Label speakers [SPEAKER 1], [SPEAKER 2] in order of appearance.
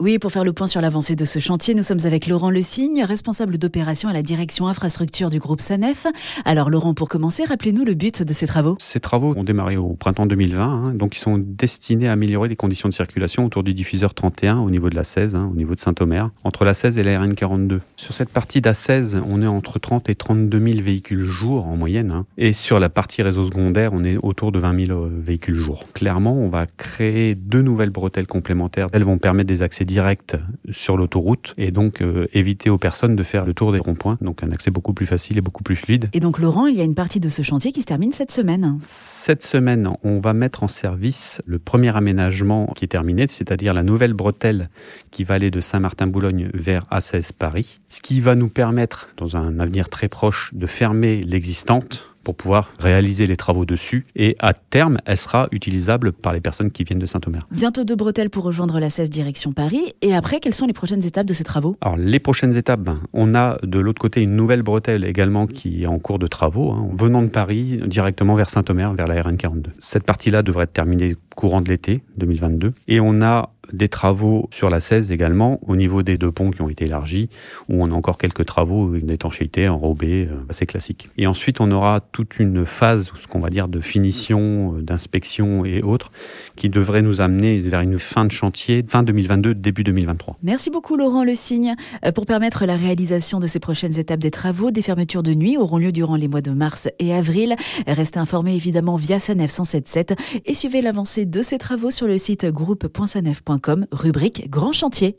[SPEAKER 1] Oui, pour faire le point sur l'avancée de ce chantier, nous sommes avec Laurent Le Signe, responsable d'opération à la direction infrastructure du groupe SANEF. Alors Laurent, pour commencer, rappelez-nous le but de ces travaux.
[SPEAKER 2] Ces travaux ont démarré au printemps 2020, hein, donc ils sont destinés à améliorer les conditions de circulation autour du diffuseur 31 au niveau de la 16, hein, au niveau de Saint-Omer, entre la 16 et la RN 42. Sur cette partie d'A16, on est entre 30 et 32 000 véhicules jour en moyenne, hein, et sur la partie réseau secondaire, on est autour de 20 000 euh, véhicules jour. Clairement, on va créer deux nouvelles bretelles complémentaires. Elles vont permettre des accès directs sur l'autoroute et donc euh, éviter aux personnes de faire le tour des ronds-points. Donc un accès beaucoup plus facile et beaucoup plus fluide.
[SPEAKER 1] Et donc Laurent, il y a une partie de ce chantier qui se termine cette semaine.
[SPEAKER 2] Cette semaine, on va mettre en service le premier aménagement qui est terminé, c'est-à-dire la nouvelle bretelle qui va aller de Saint-Martin-Boulogne vers A16 Paris, ce qui va nous permettre, dans un avenir très proche, de fermer l'existante pour pouvoir réaliser les travaux dessus. Et à terme, elle sera utilisable par les personnes qui viennent de Saint-Omer.
[SPEAKER 1] Bientôt deux bretelles pour rejoindre la 16 direction Paris. Et après, quelles sont les prochaines étapes de ces travaux?
[SPEAKER 2] Alors, les prochaines étapes, on a de l'autre côté une nouvelle bretelle également qui est en cours de travaux, hein, venant de Paris directement vers Saint-Omer, vers la RN42. Cette partie-là devrait être terminée courant de l'été 2022. Et on a des travaux sur la 16 également, au niveau des deux ponts qui ont été élargis, où on a encore quelques travaux d'étanchéité enrobés, euh, assez classiques. Et ensuite, on aura toute une phase, ce qu'on va dire, de finition, euh, d'inspection et autres, qui devrait nous amener vers une fin de chantier, fin 2022, début 2023.
[SPEAKER 1] Merci beaucoup Laurent Le Signe. Euh, pour permettre la réalisation de ces prochaines étapes des travaux, des fermetures de nuit auront lieu durant les mois de mars et avril. Restez informés évidemment via Sanef 177 et suivez l'avancée de ces travaux sur le site groupe.sanef.com, rubrique Grand Chantier.